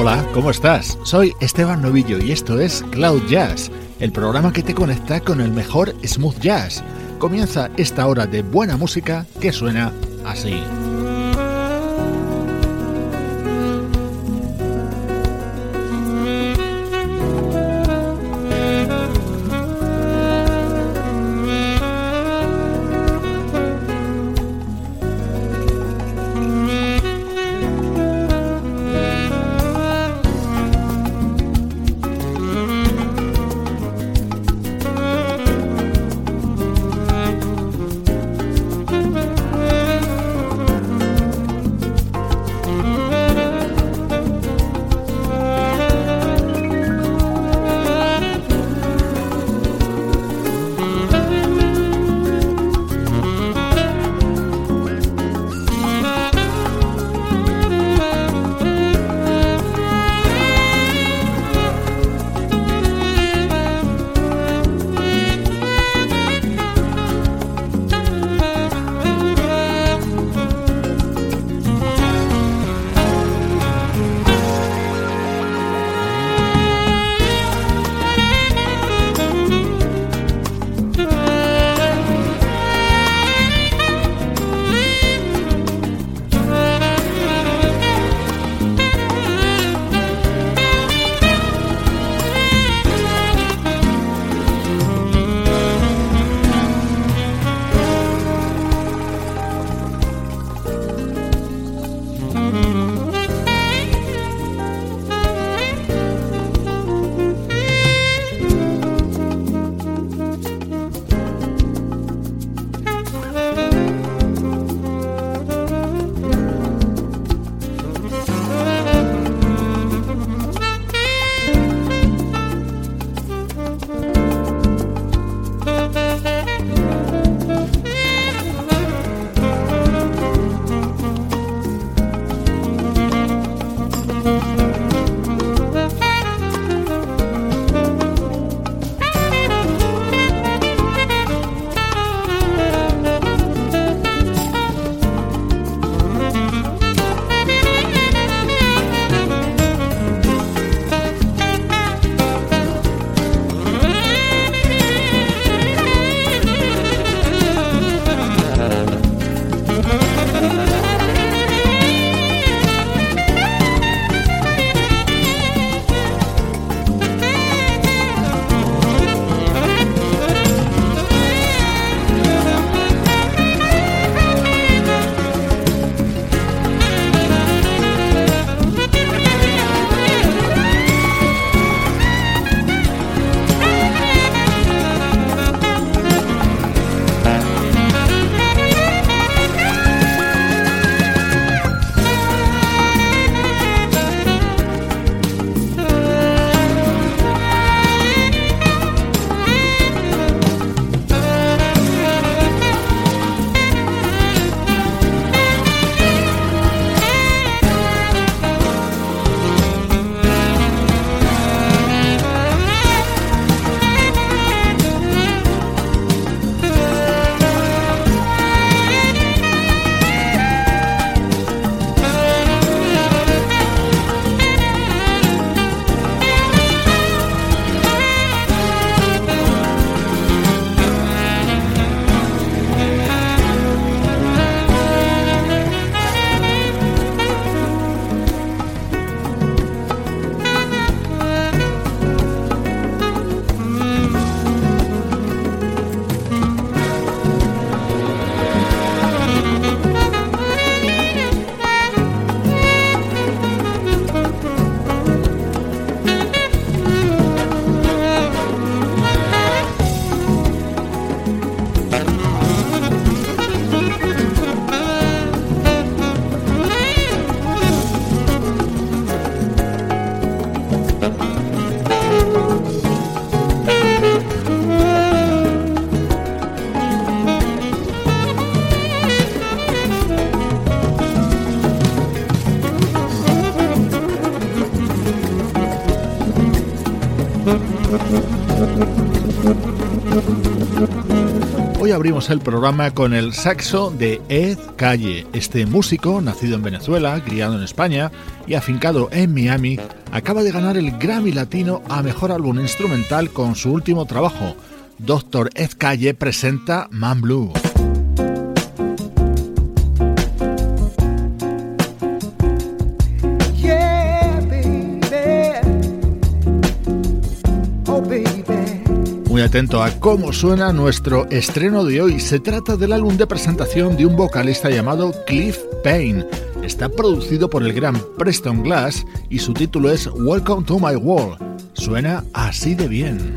Hola, ¿cómo estás? Soy Esteban Novillo y esto es Cloud Jazz, el programa que te conecta con el mejor smooth jazz. Comienza esta hora de buena música que suena así. Abrimos el programa con el saxo de Ed Calle. Este músico, nacido en Venezuela, criado en España y afincado en Miami, acaba de ganar el Grammy Latino a Mejor Álbum Instrumental con su último trabajo. Dr. Ed Calle presenta Man Blue. Muy atento a cómo suena nuestro estreno de hoy. Se trata del álbum de presentación de un vocalista llamado Cliff Payne. Está producido por el gran Preston Glass y su título es Welcome to My World. Suena así de bien.